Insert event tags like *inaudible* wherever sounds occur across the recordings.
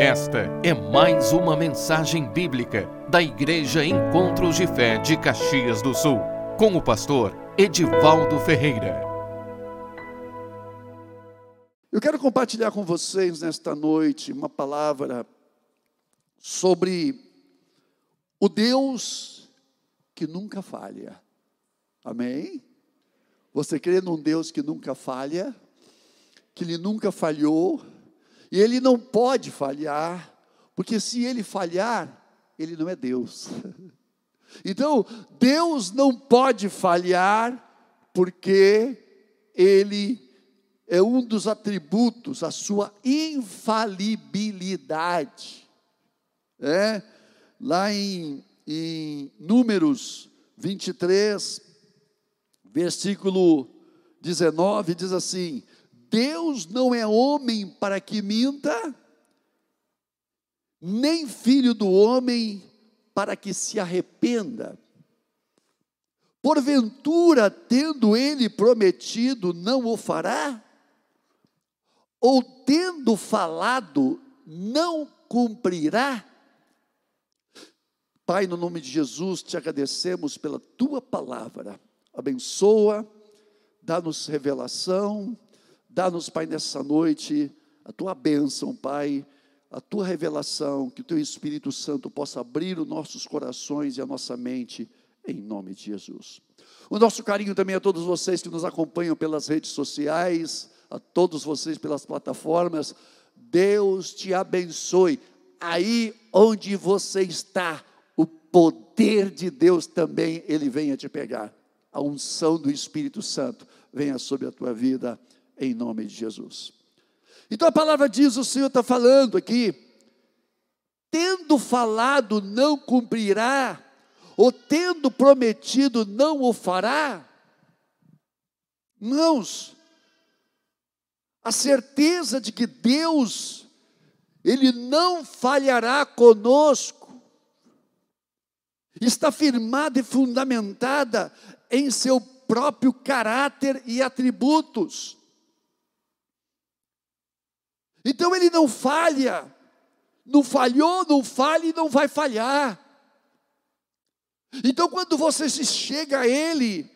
Esta é mais uma mensagem bíblica da Igreja Encontros de Fé de Caxias do Sul, com o pastor Edivaldo Ferreira. Eu quero compartilhar com vocês nesta noite uma palavra sobre o Deus que nunca falha. Amém? Você crê num Deus que nunca falha? Que ele nunca falhou? E ele não pode falhar, porque se ele falhar, ele não é Deus. *laughs* Então, Deus não pode falhar, porque ele é um dos atributos, a sua infalibilidade. É? Lá em, em Números 23, versículo 19, diz assim: Deus não é homem para que minta, nem filho do homem para que se arrependa. Porventura, tendo ele prometido, não o fará? Ou tendo falado, não cumprirá? Pai, no nome de Jesus, te agradecemos pela tua palavra. Abençoa, dá-nos revelação, Dá-nos, Pai, nessa noite a tua bênção, Pai, a tua revelação, que o teu Espírito Santo possa abrir os nossos corações e a nossa mente, em nome de Jesus. O nosso carinho também a todos vocês que nos acompanham pelas redes sociais, a todos vocês pelas plataformas. Deus te abençoe. Aí onde você está, o poder de Deus também ele venha te pegar. A unção do Espírito Santo venha sobre a tua vida em nome de Jesus. Então a palavra diz: o Senhor está falando aqui, tendo falado não cumprirá, ou tendo prometido não o fará. Irmãos, a certeza de que Deus, Ele não falhará conosco, está firmada e fundamentada em seu próprio caráter e atributos. Então ele não falha, não falhou, não falha e não vai falhar. Então quando você se chega a Ele,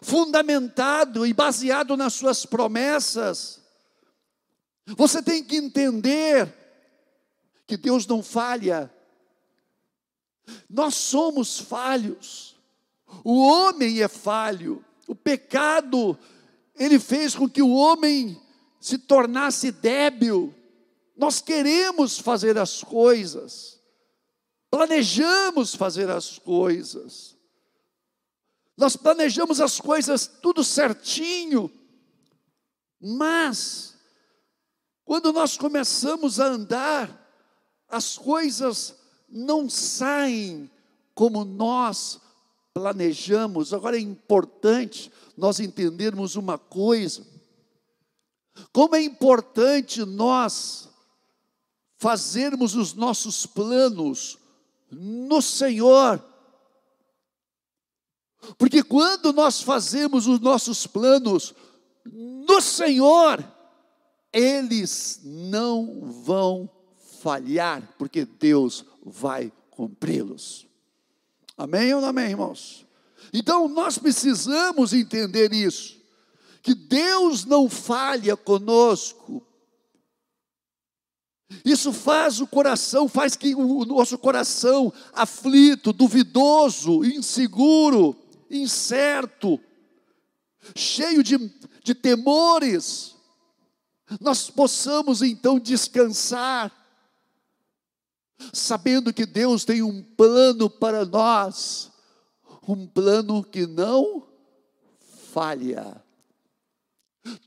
fundamentado e baseado nas suas promessas, você tem que entender que Deus não falha. Nós somos falhos. O homem é falho. O pecado ele fez com que o homem se tornasse débil. Nós queremos fazer as coisas, planejamos fazer as coisas, nós planejamos as coisas tudo certinho, mas, quando nós começamos a andar, as coisas não saem como nós planejamos. Agora é importante nós entendermos uma coisa: como é importante nós fazermos os nossos planos no Senhor. Porque quando nós fazemos os nossos planos no Senhor, eles não vão falhar, porque Deus vai cumpri-los. Amém ou não amém, irmãos? Então nós precisamos entender isso que Deus não falha conosco. Isso faz o coração, faz que o nosso coração aflito, duvidoso, inseguro, incerto, cheio de, de temores, nós possamos então descansar, sabendo que Deus tem um plano para nós, um plano que não falha.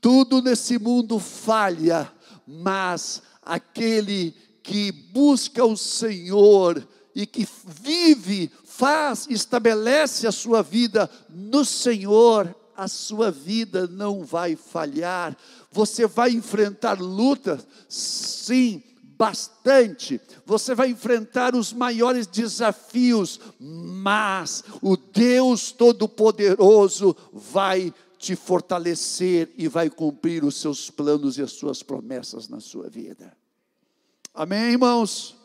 Tudo nesse mundo falha, mas aquele que busca o Senhor e que vive, faz, estabelece a sua vida no Senhor, a sua vida não vai falhar. Você vai enfrentar lutas, sim, bastante. Você vai enfrentar os maiores desafios, mas o Deus Todo-Poderoso vai te fortalecer e vai cumprir os seus planos e as suas promessas na sua vida. Amém, irmãos?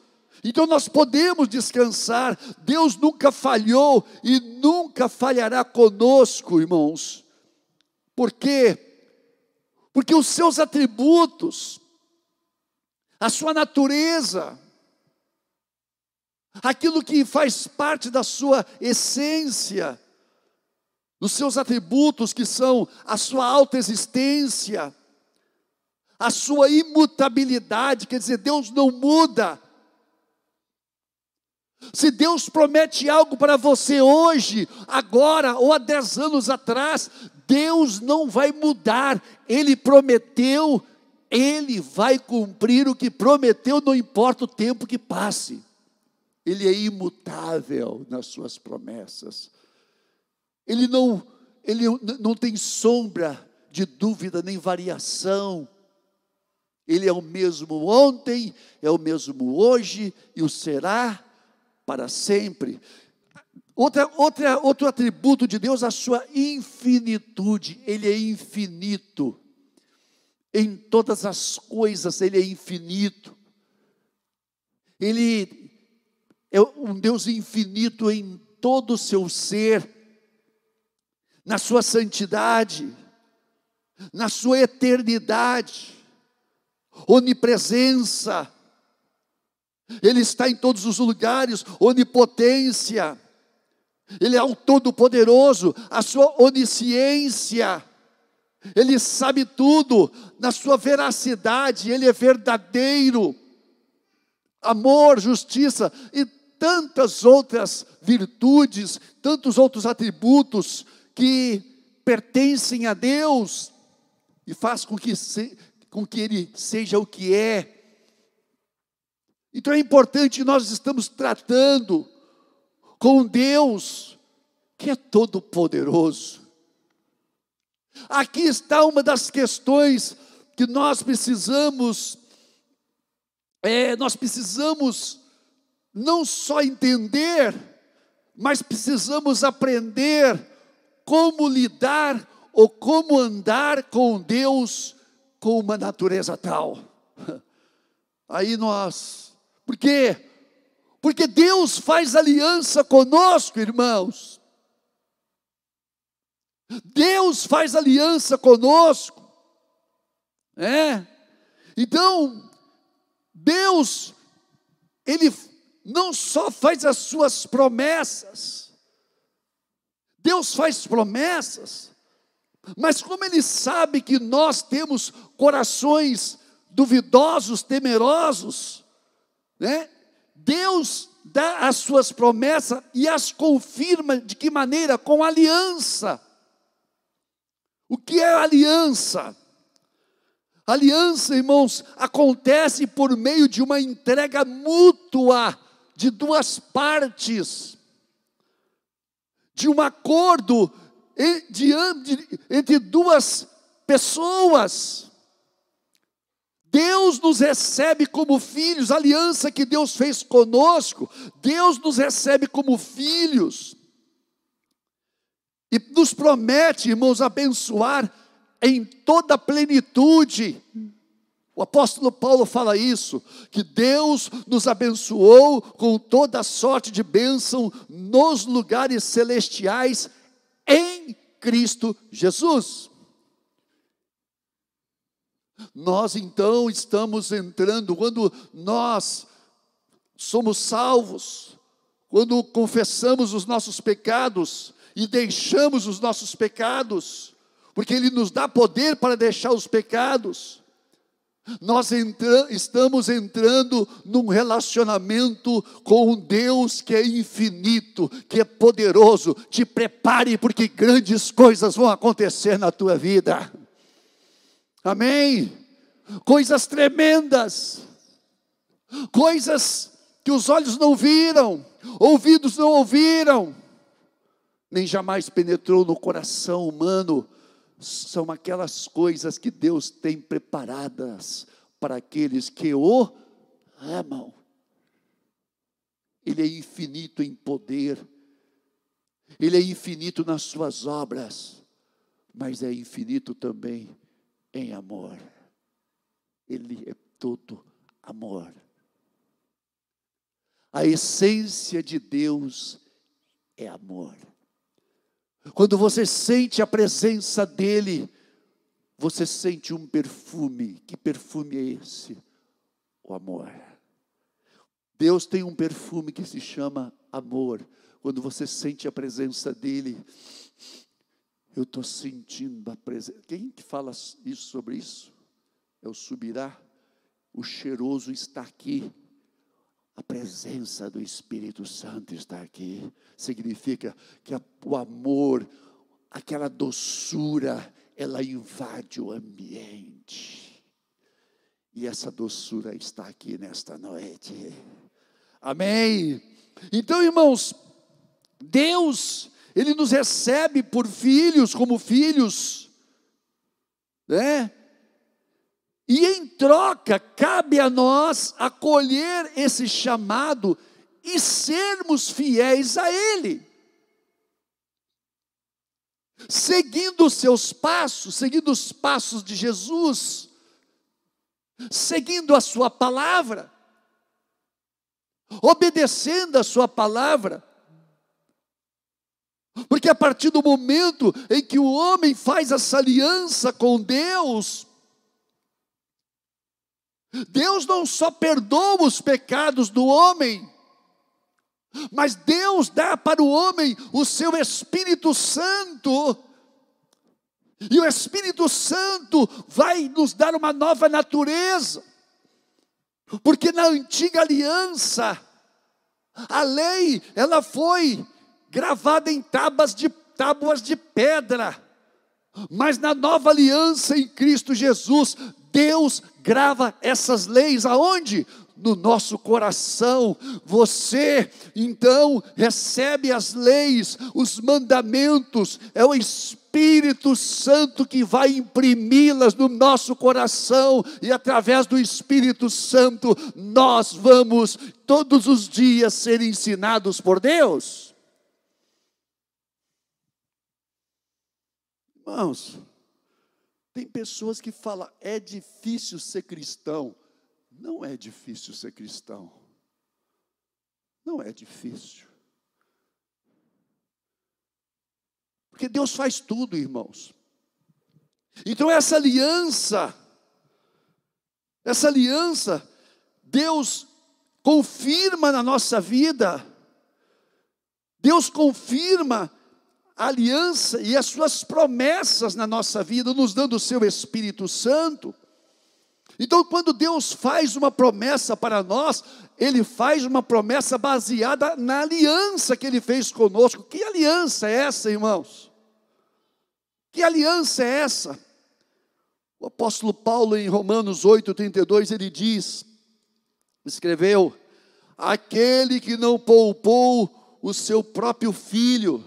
Então nós podemos descansar, Deus nunca falhou e nunca falhará conosco, irmãos. Por quê? Porque os seus atributos, a sua natureza, aquilo que faz parte da sua essência, dos seus atributos que são a sua autoexistência, a sua imutabilidade, quer dizer, Deus não muda. Se Deus promete algo para você hoje, agora ou há dez anos atrás, Deus não vai mudar. Ele prometeu, Ele vai cumprir o que prometeu, não importa o tempo que passe. Ele é imutável nas suas promessas. Ele não, ele não tem sombra de dúvida nem variação. Ele é o mesmo ontem, é o mesmo hoje e o será para sempre. Outra, outra, outro atributo de Deus, a sua infinitude. Ele é infinito. Em todas as coisas, Ele é infinito. Ele é um Deus infinito em todo o seu ser na sua santidade, na sua eternidade, onipresença, Ele está em todos os lugares, onipotência, Ele é o Todo-Poderoso, a sua onisciência, Ele sabe tudo, na sua veracidade, Ele é verdadeiro, amor, justiça e tantas outras virtudes, tantos outros atributos que pertencem a Deus e faz com que, se, com que Ele seja o que é. Então é importante nós estamos tratando com Deus que é todo poderoso. Aqui está uma das questões que nós precisamos, é, nós precisamos não só entender, mas precisamos aprender como lidar ou como andar com Deus com uma natureza tal. *laughs* Aí nós, por quê? Porque Deus faz aliança conosco, irmãos. Deus faz aliança conosco. É? Então, Deus, Ele não só faz as suas promessas, Deus faz promessas, mas como Ele sabe que nós temos corações duvidosos, temerosos, né? Deus dá as suas promessas e as confirma de que maneira? Com aliança. O que é aliança? Aliança, irmãos, acontece por meio de uma entrega mútua de duas partes de um acordo entre duas pessoas. Deus nos recebe como filhos, a aliança que Deus fez conosco, Deus nos recebe como filhos, e nos promete, irmãos, abençoar em toda a plenitude. O apóstolo Paulo fala isso, que Deus nos abençoou com toda sorte de bênção nos lugares celestiais em Cristo Jesus. Nós então estamos entrando, quando nós somos salvos, quando confessamos os nossos pecados e deixamos os nossos pecados, porque Ele nos dá poder para deixar os pecados nós entra, estamos entrando num relacionamento com um Deus que é infinito, que é poderoso. Te prepare, porque grandes coisas vão acontecer na tua vida. Amém? Coisas tremendas, coisas que os olhos não viram, ouvidos não ouviram, nem jamais penetrou no coração humano são aquelas coisas que Deus tem preparadas para aqueles que o amam. Ele é infinito em poder, Ele é infinito nas suas obras, mas é infinito também em amor. Ele é todo amor. A essência de Deus é amor. Quando você sente a presença dEle, você sente um perfume. Que perfume é esse? O amor. Deus tem um perfume que se chama amor. Quando você sente a presença dEle, eu estou sentindo a presença. Quem que fala isso sobre isso? É o subirá. O cheiroso está aqui. A presença do Espírito Santo está aqui. Significa que o amor, aquela doçura, ela invade o ambiente. E essa doçura está aqui nesta noite. Amém. Então, irmãos, Deus, Ele nos recebe por filhos, como filhos, né? E em troca, cabe a nós acolher esse chamado e sermos fiéis a Ele. Seguindo os seus passos, seguindo os passos de Jesus, seguindo a Sua palavra, obedecendo a Sua palavra. Porque a partir do momento em que o homem faz essa aliança com Deus, Deus não só perdoa os pecados do homem, mas Deus dá para o homem o seu Espírito Santo. E o Espírito Santo vai nos dar uma nova natureza. Porque na antiga aliança, a lei, ela foi gravada em tábuas de, tábuas de pedra. Mas na nova aliança em Cristo Jesus, Deus grava essas leis aonde? No nosso coração. Você, então, recebe as leis, os mandamentos, é o Espírito Santo que vai imprimi-las no nosso coração, e através do Espírito Santo, nós vamos todos os dias ser ensinados por Deus. Irmãos, tem pessoas que falam, é difícil ser cristão. Não é difícil ser cristão. Não é difícil. Porque Deus faz tudo, irmãos. Então, essa aliança, essa aliança, Deus confirma na nossa vida, Deus confirma aliança e as suas promessas na nossa vida, nos dando o seu Espírito Santo. Então, quando Deus faz uma promessa para nós, Ele faz uma promessa baseada na aliança que Ele fez conosco. Que aliança é essa, irmãos? Que aliança é essa? O apóstolo Paulo, em Romanos 8, 32, ele diz: escreveu, aquele que não poupou o seu próprio filho,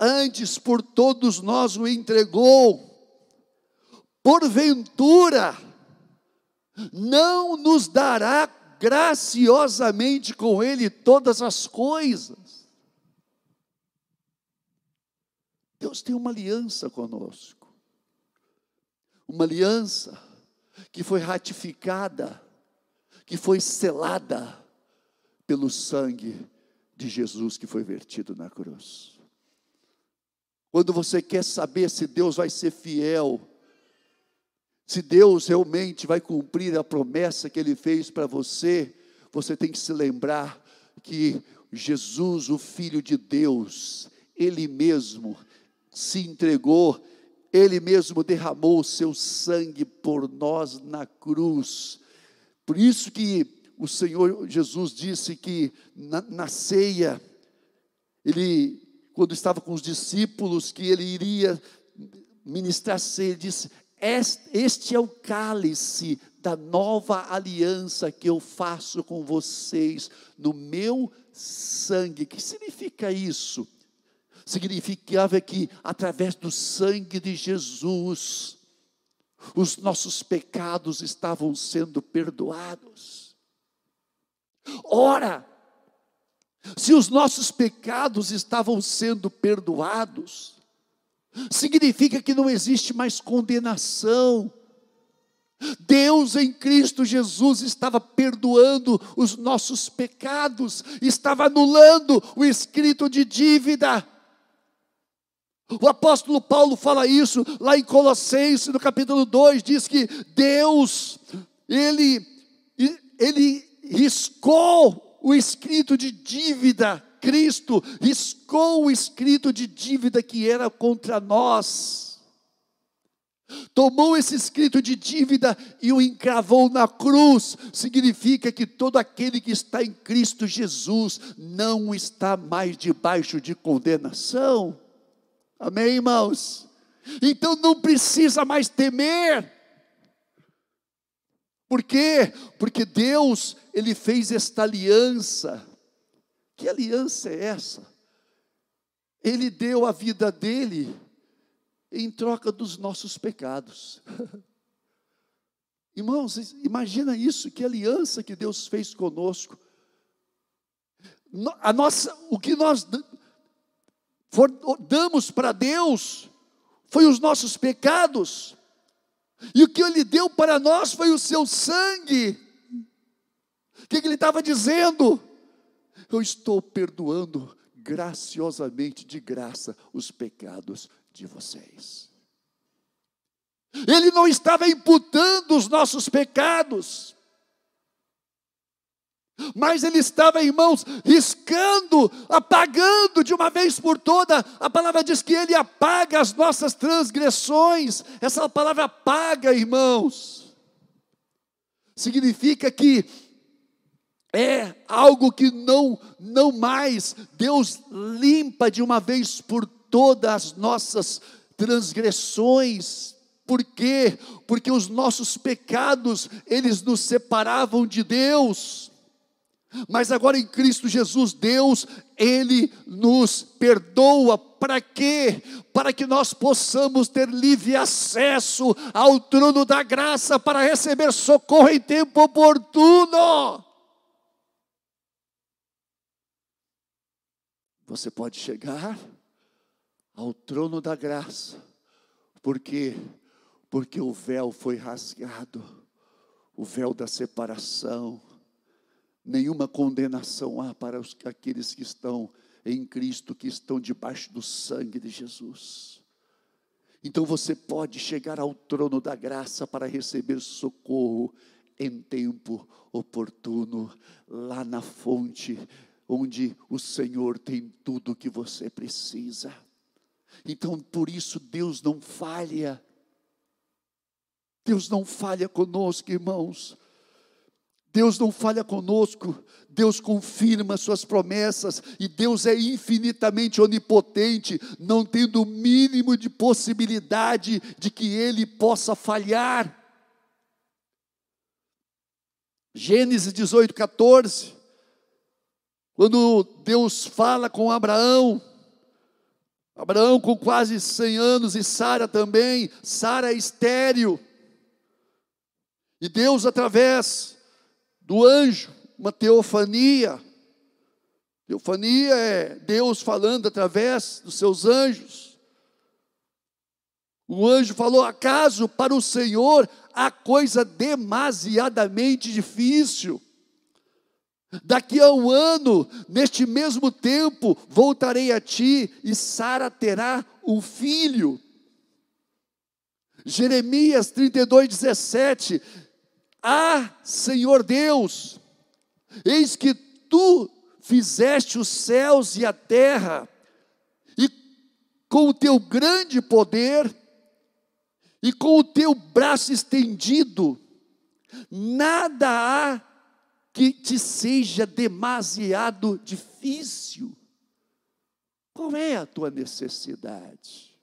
antes por todos nós o entregou, porventura, não nos dará graciosamente com Ele todas as coisas. Deus tem uma aliança conosco, uma aliança que foi ratificada, que foi selada pelo sangue de Jesus que foi vertido na cruz. Quando você quer saber se Deus vai ser fiel, se Deus realmente vai cumprir a promessa que Ele fez para você, você tem que se lembrar que Jesus, o Filho de Deus, Ele mesmo se entregou, Ele mesmo derramou o seu sangue por nós na cruz. Por isso que o Senhor Jesus disse que na, na ceia, Ele quando estava com os discípulos, que ele iria ministrar ceia, disse: Este é o cálice da nova aliança que eu faço com vocês no meu sangue. O que significa isso? Significava que através do sangue de Jesus, os nossos pecados estavam sendo perdoados. Ora, se os nossos pecados estavam sendo perdoados, significa que não existe mais condenação, Deus em Cristo Jesus estava perdoando os nossos pecados, estava anulando o escrito de dívida. O apóstolo Paulo fala isso lá em Colossenses, no capítulo 2, diz que Deus, ele, ele riscou o escrito de dívida, Cristo riscou o escrito de dívida que era contra nós. Tomou esse escrito de dívida e o encravou na cruz. Significa que todo aquele que está em Cristo Jesus não está mais debaixo de condenação. Amém, irmãos? Então não precisa mais temer. Por quê? Porque Deus, Ele fez esta aliança. Que aliança é essa? Ele deu a vida dele em troca dos nossos pecados. *laughs* Irmãos, imagina isso, que aliança que Deus fez conosco. A nossa, o que nós damos para Deus foi os nossos pecados, e o que Ele deu para nós foi o seu sangue. O que, que Ele estava dizendo? Eu estou perdoando graciosamente, de graça, os pecados de vocês. Ele não estava imputando os nossos pecados, mas ele estava, irmãos, riscando, apagando de uma vez por toda. A palavra diz que ele apaga as nossas transgressões. Essa palavra apaga, irmãos, significa que é algo que não não mais Deus limpa de uma vez por todas as nossas transgressões. Por quê? Porque os nossos pecados, eles nos separavam de Deus. Mas agora em Cristo Jesus, Deus, Ele nos perdoa. Para quê? Para que nós possamos ter livre acesso ao trono da graça para receber socorro em tempo oportuno. Você pode chegar ao trono da graça, porque porque o véu foi rasgado, o véu da separação nenhuma condenação há para os, aqueles que estão em Cristo, que estão debaixo do sangue de Jesus. Então você pode chegar ao trono da graça para receber socorro em tempo oportuno, lá na fonte, onde o Senhor tem tudo o que você precisa. Então, por isso, Deus não falha. Deus não falha conosco, irmãos. Deus não falha conosco, Deus confirma suas promessas. E Deus é infinitamente onipotente, não tendo o mínimo de possibilidade de que ele possa falhar. Gênesis 18, 14, quando Deus fala com Abraão, Abraão com quase 100 anos e Sara também, Sara é estéril, e Deus, através do anjo, uma teofania. Teofania é Deus falando através dos seus anjos. O anjo falou: acaso para o Senhor há coisa demasiadamente difícil? Daqui a um ano, neste mesmo tempo, voltarei a ti e Sara terá um filho. Jeremias 32, 17 ah, Senhor Deus, eis que tu fizeste os céus e a terra, e com o teu grande poder, e com o teu braço estendido, nada há que te seja demasiado difícil. Qual é a tua necessidade?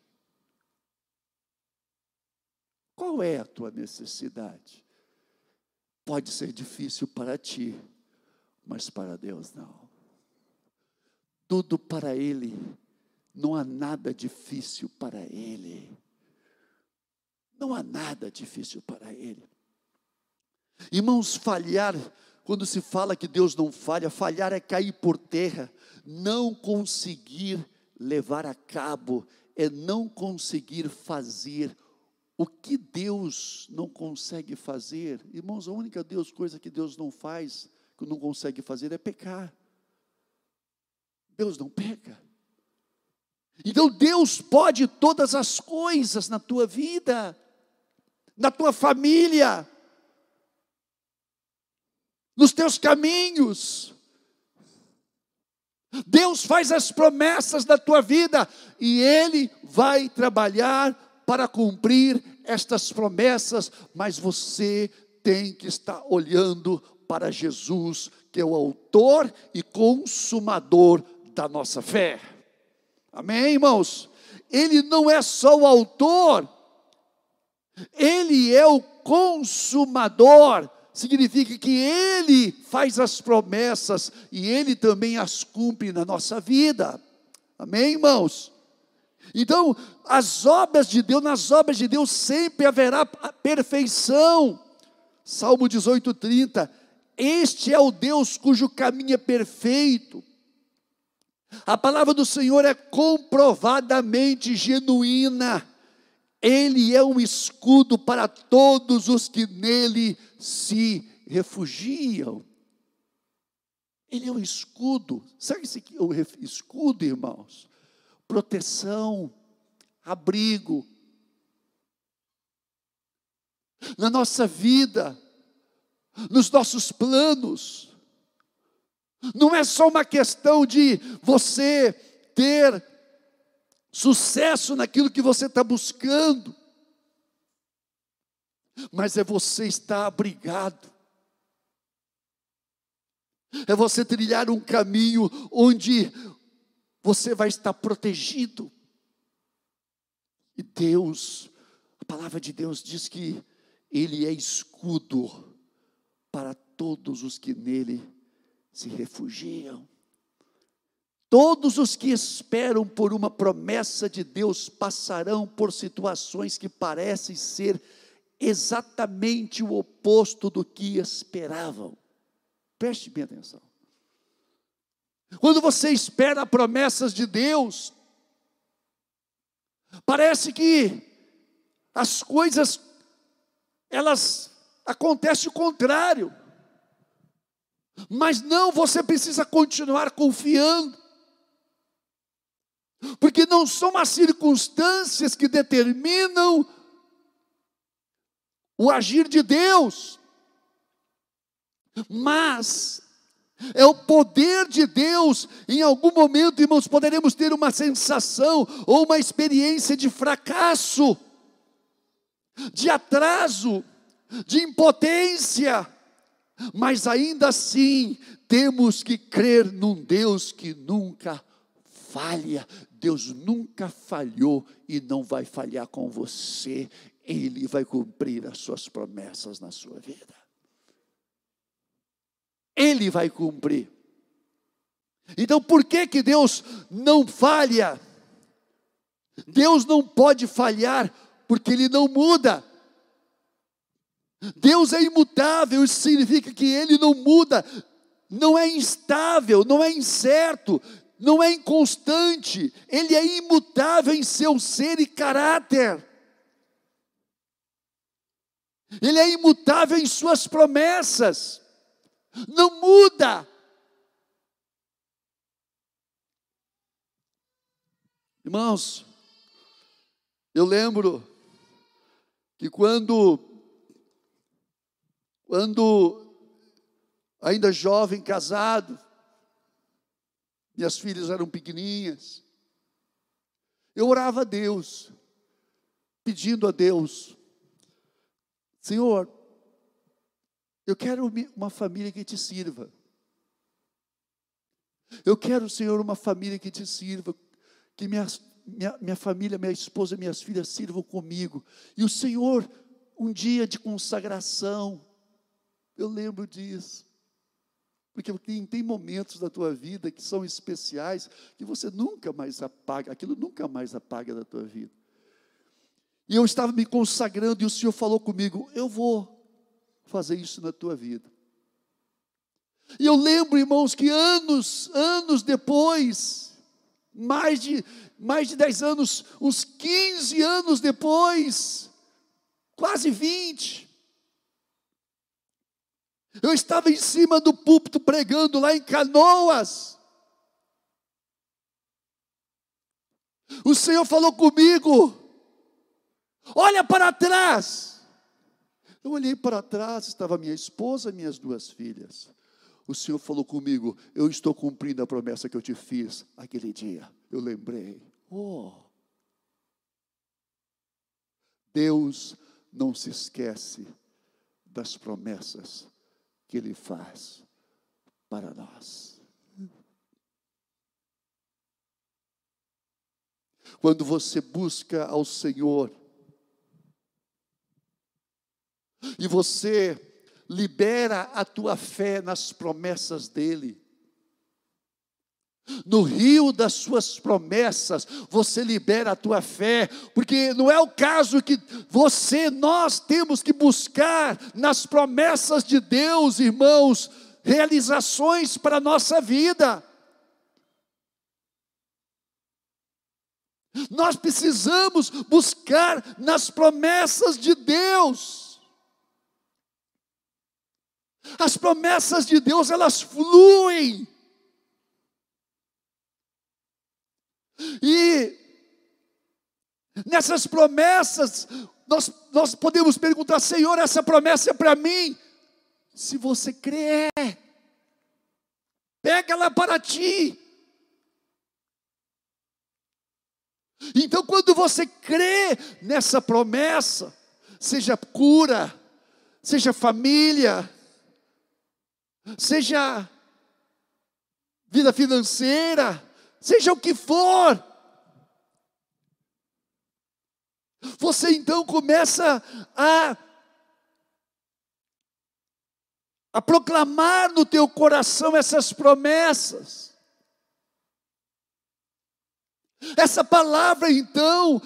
Qual é a tua necessidade? Pode ser difícil para ti, mas para Deus não. Tudo para Ele, não há nada difícil para Ele. Não há nada difícil para Ele. Irmãos, falhar, quando se fala que Deus não falha, falhar é cair por terra, não conseguir levar a cabo, é não conseguir fazer O que Deus não consegue fazer, irmãos, a única Deus, coisa que Deus não faz, que não consegue fazer é pecar. Deus não peca. Então Deus pode todas as coisas na tua vida, na tua família, nos teus caminhos. Deus faz as promessas da tua vida e Ele vai trabalhar para cumprir estas promessas, mas você tem que estar olhando para Jesus, que é o autor e consumador da nossa fé. Amém, irmãos? Ele não é só o autor, ele é o consumador significa que Ele faz as promessas e Ele também as cumpre na nossa vida. Amém, irmãos? Então, as obras de Deus, nas obras de Deus sempre haverá perfeição. Salmo 18, 30. Este é o Deus cujo caminho é perfeito. A palavra do Senhor é comprovadamente genuína. Ele é um escudo para todos os que nele se refugiam. Ele é um escudo. Sabe esse é escudo, irmãos? Proteção, abrigo. Na nossa vida, nos nossos planos. Não é só uma questão de você ter sucesso naquilo que você está buscando mas é você estar abrigado. É você trilhar um caminho onde você vai estar protegido. E Deus, a palavra de Deus diz que Ele é escudo para todos os que nele se refugiam. Todos os que esperam por uma promessa de Deus passarão por situações que parecem ser exatamente o oposto do que esperavam. Preste bem atenção. Quando você espera promessas de Deus, parece que as coisas elas acontecem o contrário. Mas não, você precisa continuar confiando. Porque não são as circunstâncias que determinam o agir de Deus, mas é o poder de Deus. Em algum momento, irmãos, poderemos ter uma sensação ou uma experiência de fracasso, de atraso, de impotência, mas ainda assim temos que crer num Deus que nunca falha. Deus nunca falhou e não vai falhar com você. Ele vai cumprir as suas promessas na sua vida. Ele vai cumprir. Então, por que que Deus não falha? Deus não pode falhar porque ele não muda. Deus é imutável, isso significa que ele não muda, não é instável, não é incerto, não é inconstante, ele é imutável em seu ser e caráter. Ele é imutável em suas promessas, não muda. Irmãos, eu lembro que quando, quando ainda jovem, casado, minhas filhas eram pequeninhas, eu orava a Deus, pedindo a Deus Senhor, eu quero uma família que te sirva. Eu quero, Senhor, uma família que te sirva, que minha, minha, minha família, minha esposa, minhas filhas sirvam comigo. E o Senhor, um dia de consagração, eu lembro disso. Porque tem, tem momentos da tua vida que são especiais, que você nunca mais apaga, aquilo nunca mais apaga da tua vida. E eu estava me consagrando e o Senhor falou comigo: Eu vou fazer isso na tua vida. E eu lembro, irmãos, que anos, anos depois, mais de, mais de 10 anos, uns 15 anos depois, quase 20. Eu estava em cima do púlpito pregando lá em Canoas. O Senhor falou comigo: olha para trás. Eu olhei para trás, estava minha esposa minhas duas filhas. O Senhor falou comigo: Eu estou cumprindo a promessa que eu te fiz aquele dia. Eu lembrei: Oh, Deus não se esquece das promessas que Ele faz para nós. Quando você busca ao Senhor, e você libera a tua fé nas promessas dEle, no rio das suas promessas, você libera a tua fé, porque não é o caso que você, nós temos que buscar nas promessas de Deus, irmãos, realizações para a nossa vida. Nós precisamos buscar nas promessas de Deus. As promessas de Deus, elas fluem E nessas promessas, nós, nós podemos perguntar: Senhor, essa promessa é para mim? Se você crê, pega ela para ti. Então, quando você crê nessa promessa, seja cura, seja família, seja vida financeira, seja o que for. Você então começa a a proclamar no teu coração essas promessas. Essa palavra então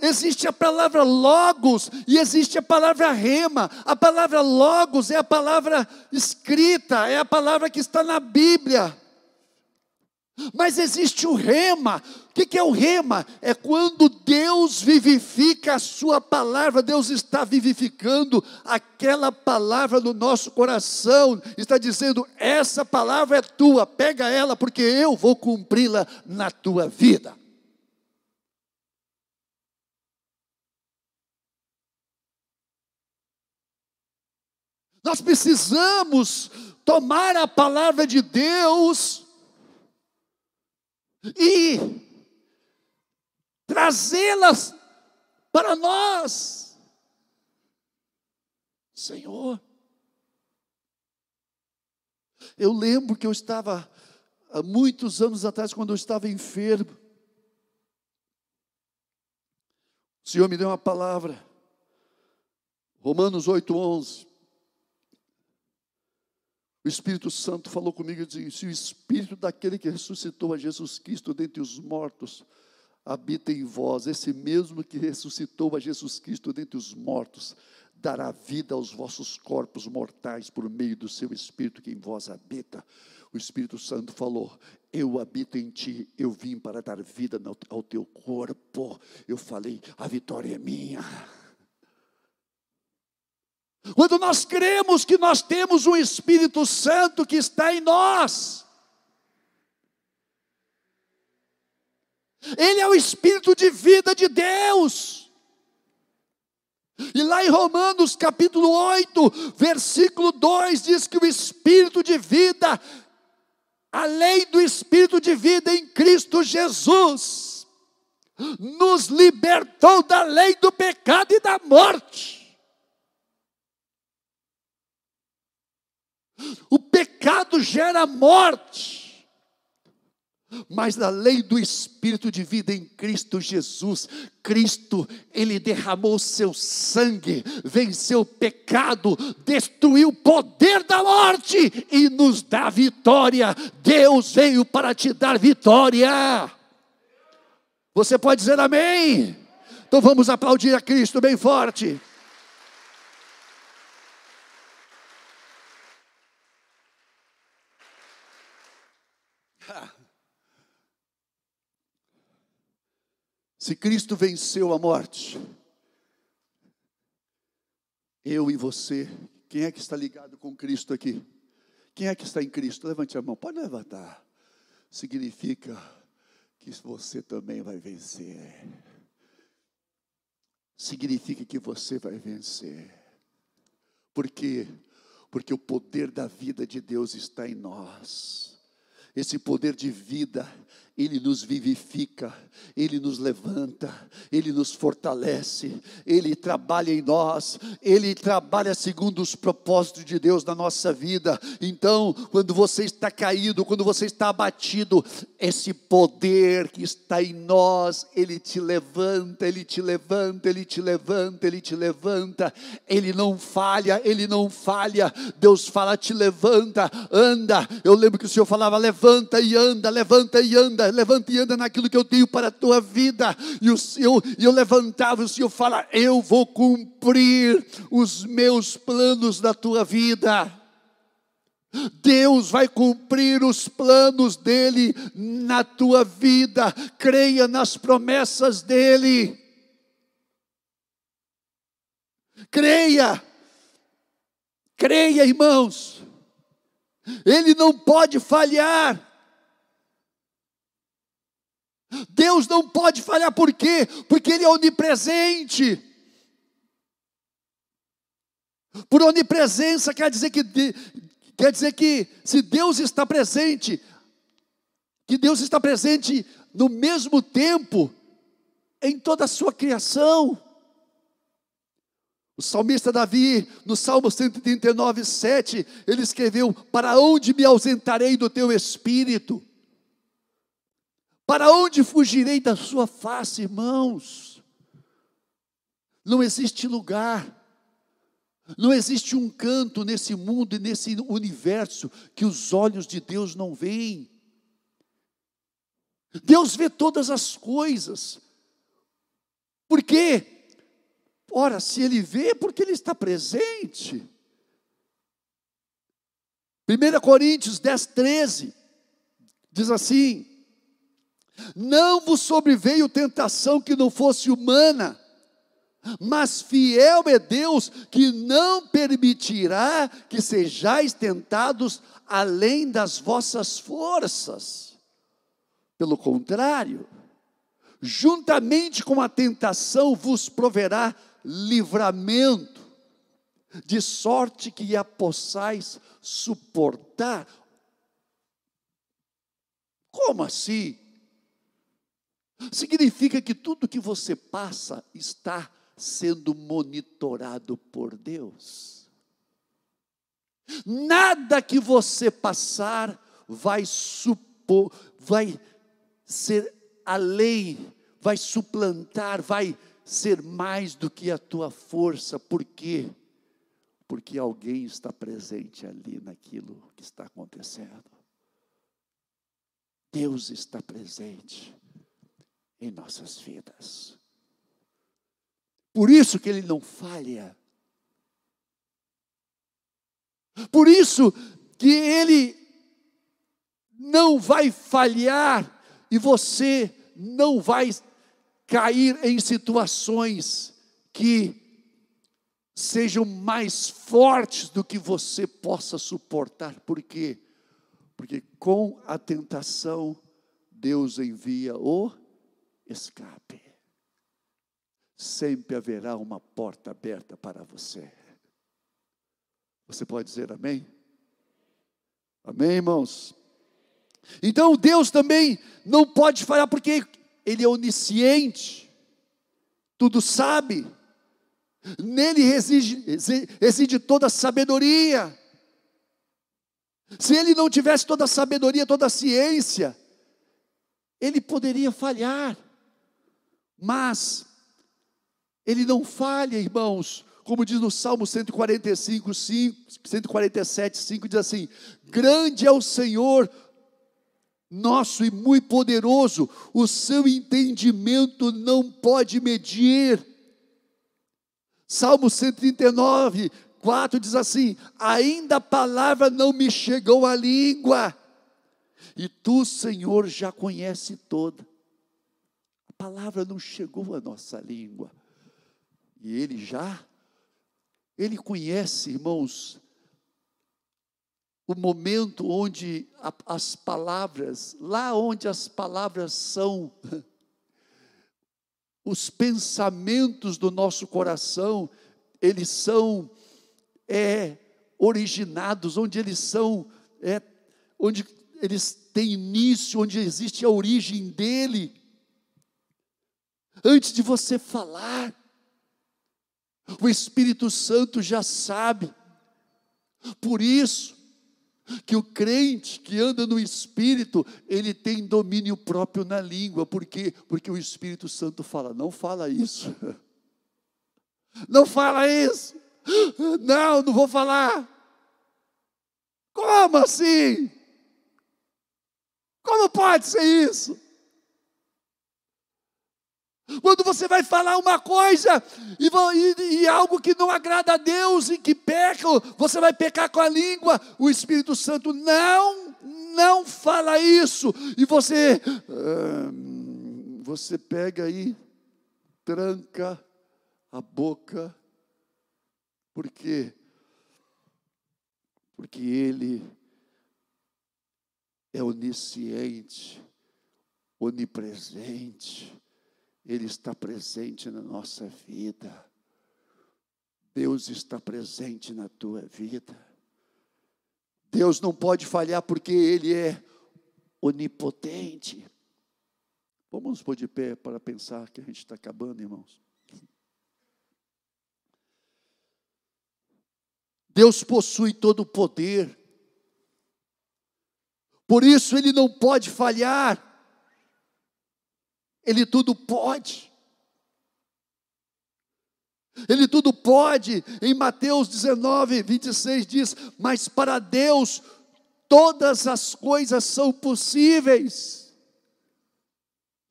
Existe a palavra logos e existe a palavra rema. A palavra logos é a palavra escrita, é a palavra que está na Bíblia. Mas existe o rema. O que é o rema? É quando Deus vivifica a sua palavra, Deus está vivificando aquela palavra no nosso coração, está dizendo: essa palavra é tua, pega ela, porque eu vou cumpri-la na tua vida. Nós precisamos tomar a palavra de Deus e trazê-las para nós. Senhor, eu lembro que eu estava, há muitos anos atrás, quando eu estava enfermo, o Senhor me deu uma palavra, Romanos 8, 11. O Espírito Santo falou comigo e disse: Se o Espírito daquele que ressuscitou a Jesus Cristo dentre os mortos habita em vós, esse mesmo que ressuscitou a Jesus Cristo dentre os mortos, dará vida aos vossos corpos mortais por meio do seu Espírito que em vós habita. O Espírito Santo falou: Eu habito em ti, eu vim para dar vida ao teu corpo. Eu falei: A vitória é minha. Quando nós cremos que nós temos um Espírito Santo que está em nós, Ele é o Espírito de vida de Deus. E lá em Romanos capítulo 8, versículo 2, diz que o Espírito de vida, a lei do Espírito de vida em Cristo Jesus, nos libertou da lei do pecado e da morte. O pecado gera morte. Mas na lei do Espírito de vida em Cristo Jesus, Cristo, Ele derramou seu sangue, venceu o pecado, destruiu o poder da morte e nos dá vitória. Deus veio para te dar vitória. Você pode dizer amém? Então vamos aplaudir a Cristo bem forte. *laughs* Se Cristo venceu a morte, Eu e você, quem é que está ligado com Cristo aqui? Quem é que está em Cristo? Levante a mão, pode levantar. Significa que você também vai vencer. Significa que você vai vencer. Por quê? Porque o poder da vida de Deus está em nós. Esse poder de vida ele nos vivifica, Ele nos levanta, Ele nos fortalece, Ele trabalha em nós, Ele trabalha segundo os propósitos de Deus na nossa vida. Então, quando você está caído, quando você está abatido, esse poder que está em nós, Ele te levanta, Ele te levanta, Ele te levanta, Ele te levanta, Ele não falha, Ele não falha. Deus fala, te levanta, anda. Eu lembro que o Senhor falava, levanta e anda, levanta e anda levanta e anda naquilo que eu tenho para a tua vida. E o Senhor, e eu levantava, o Senhor fala: Eu vou cumprir os meus planos da tua vida. Deus vai cumprir os planos dele na tua vida. Creia nas promessas dele. Creia. Creia, irmãos. Ele não pode falhar. Deus não pode falhar, por quê? Porque Ele é onipresente. Por onipresença quer dizer que quer dizer que se Deus está presente, que Deus está presente no mesmo tempo em toda a sua criação. O salmista Davi, no Salmo 139, 7, ele escreveu: Para onde me ausentarei do teu espírito? Para onde fugirei da sua face, irmãos? Não existe lugar, não existe um canto nesse mundo e nesse universo que os olhos de Deus não veem. Deus vê todas as coisas. Por quê? Ora, se Ele vê, é porque Ele está presente. 1 Coríntios 10, 13, diz assim: não vos sobreveio tentação que não fosse humana, mas fiel é Deus que não permitirá que sejais tentados além das vossas forças. Pelo contrário, juntamente com a tentação vos proverá livramento, de sorte que a possais suportar. Como assim? Significa que tudo que você passa está sendo monitorado por Deus. Nada que você passar vai supor, vai ser além, vai suplantar, vai ser mais do que a tua força. Por quê? Porque alguém está presente ali naquilo que está acontecendo. Deus está presente em nossas vidas. Por isso que ele não falha. Por isso que ele não vai falhar e você não vai cair em situações que sejam mais fortes do que você possa suportar. Por quê? Porque com a tentação, Deus envia o escape. Sempre haverá uma porta aberta para você. Você pode dizer amém? Amém, irmãos? Então Deus também não pode falhar porque Ele é onisciente, tudo sabe, nele reside, reside toda a sabedoria. Se Ele não tivesse toda a sabedoria, toda a ciência, Ele poderia falhar. Mas ele não falha, irmãos, como diz no Salmo 145, 5, 147, 5, diz assim: Grande é o Senhor nosso e muito poderoso, o seu entendimento não pode medir. Salmo 139, 4 diz assim: Ainda a palavra não me chegou à língua, e tu, Senhor, já conhece toda palavra não chegou à nossa língua. E ele já Ele conhece, irmãos, o momento onde as palavras, lá onde as palavras são, *laughs* os pensamentos do nosso coração, eles são é, originados, onde eles são, é, onde eles têm início, onde existe a origem dele. Antes de você falar, o Espírito Santo já sabe. Por isso, que o crente que anda no Espírito, ele tem domínio próprio na língua, por quê? Porque o Espírito Santo fala: não fala isso, *laughs* não fala isso, não, não vou falar. Como assim? Como pode ser isso? Quando você vai falar uma coisa e, e, e, algo que não agrada a Deus e que peca, você vai pecar com a língua, o Espírito Santo não, não fala isso. E você, hum, você pega aí, tranca a boca, por quê? Porque Ele é onisciente, onipresente ele está presente na nossa vida. Deus está presente na tua vida. Deus não pode falhar porque Ele é onipotente. Vamos pôr de pé para pensar que a gente está acabando, irmãos. Deus possui todo o poder. Por isso ele não pode falhar. Ele tudo pode. Ele tudo pode. Em Mateus 19, 26 diz: Mas para Deus todas as coisas são possíveis.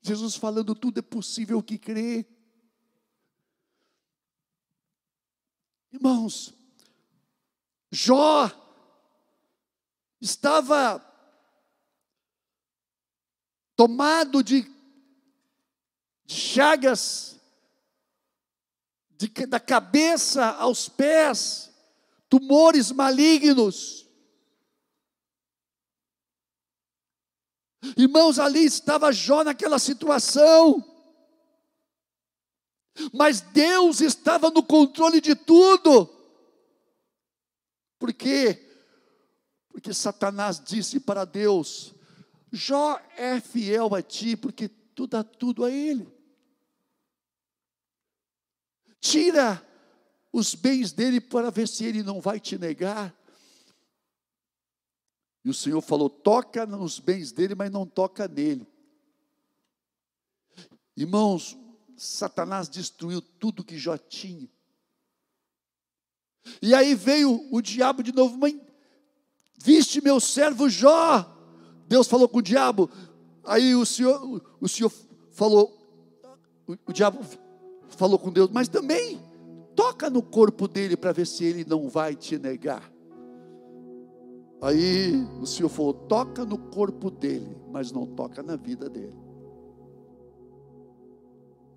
Jesus falando, tudo é possível que crê. Irmãos, Jó estava tomado de de chagas, de, da cabeça aos pés, tumores malignos. Irmãos, ali estava Jó naquela situação. Mas Deus estava no controle de tudo. Por quê? Porque Satanás disse para Deus: Jó é fiel a ti, porque tu dá tudo a ele tira os bens dele para ver se ele não vai te negar. E o Senhor falou: toca nos bens dele, mas não toca nele. Irmãos, Satanás destruiu tudo que Jó tinha. E aí veio o diabo de novo, mãe, viste meu servo Jó. Deus falou com o diabo. Aí o Senhor, o Senhor falou, o, o diabo falou com Deus, mas também toca no corpo dele para ver se ele não vai te negar. Aí o Senhor falou: toca no corpo dele, mas não toca na vida dele.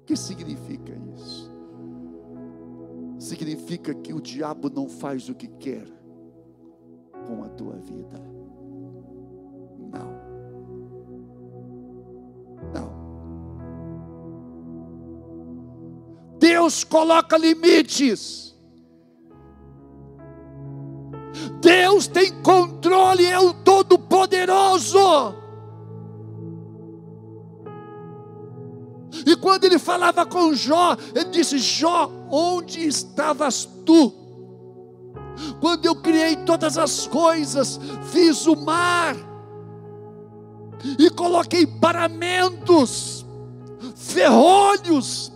O que significa isso? Significa que o diabo não faz o que quer com a tua vida. Deus coloca limites. Deus tem controle, é o Todo-Poderoso. E quando ele falava com Jó, ele disse: Jó, onde estavas tu? Quando eu criei todas as coisas, fiz o mar, e coloquei paramentos, ferrolhos,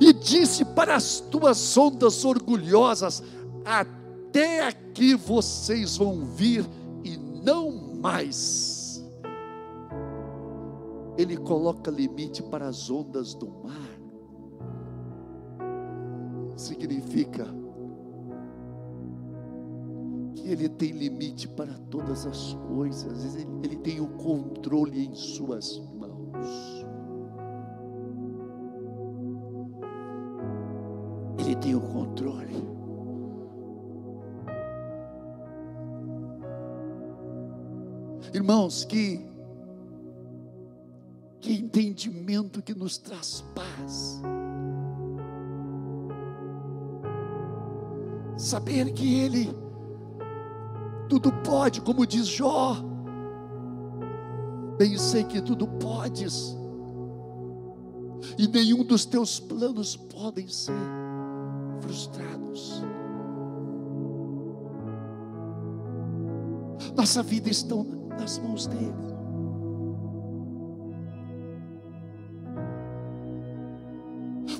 e disse para as tuas ondas orgulhosas: Até aqui vocês vão vir e não mais. Ele coloca limite para as ondas do mar. Significa que Ele tem limite para todas as coisas, Ele, ele tem o controle em Suas mãos. tem o controle. Irmãos, que, que entendimento que nos traz paz. Saber que Ele tudo pode, como diz Jó. Bem sei que tudo podes, e nenhum dos teus planos podem ser frustrados. Nossa vida está nas mãos dele.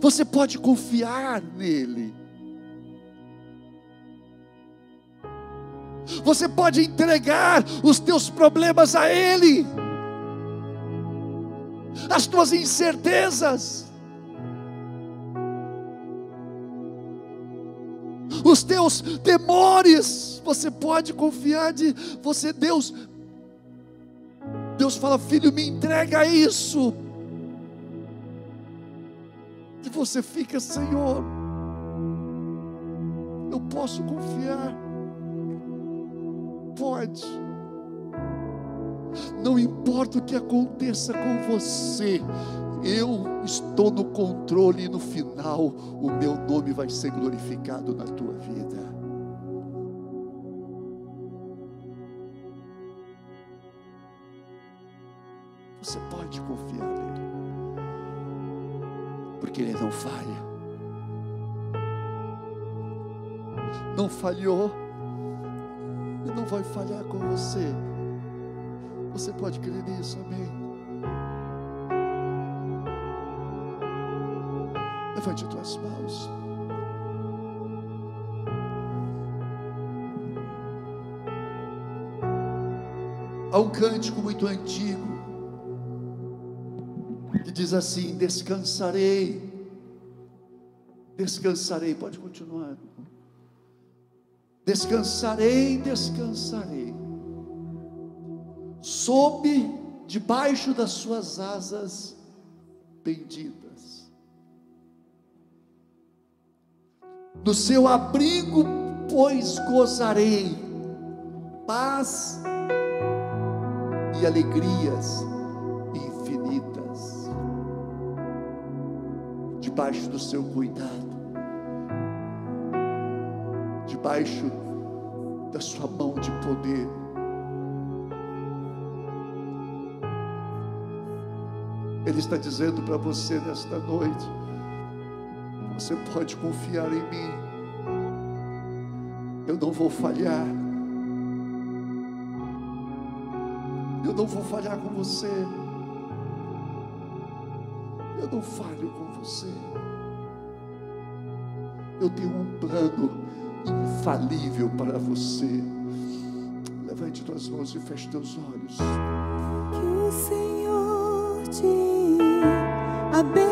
Você pode confiar nele. Você pode entregar os teus problemas a Ele, as tuas incertezas, teus temores. Você pode confiar de você, Deus. Deus fala, filho, me entrega isso você fica, Senhor, eu posso confiar. Pode. Não importa o que aconteça com você, eu estou no controle e no final o meu nome vai ser glorificado na tua vida. Você pode confiar nele porque Ele não falha. Não falhou e não vai falhar com você. Você pode crer nisso, amém? Levante tuas mãos. Há um cântico muito antigo que diz assim: descansarei, descansarei, pode continuar. Descansarei, descansarei, sob, debaixo das suas asas benditas, no seu abrigo, pois gozarei paz e alegrias debaixo do seu cuidado, debaixo da sua mão de poder. Ele está dizendo para você nesta noite: você pode confiar em mim, eu não vou falhar. Eu não vou falhar com você eu não falho com você. Eu tenho um plano infalível para você. Levante tuas mãos e feche teus olhos. Que o Senhor te abençoe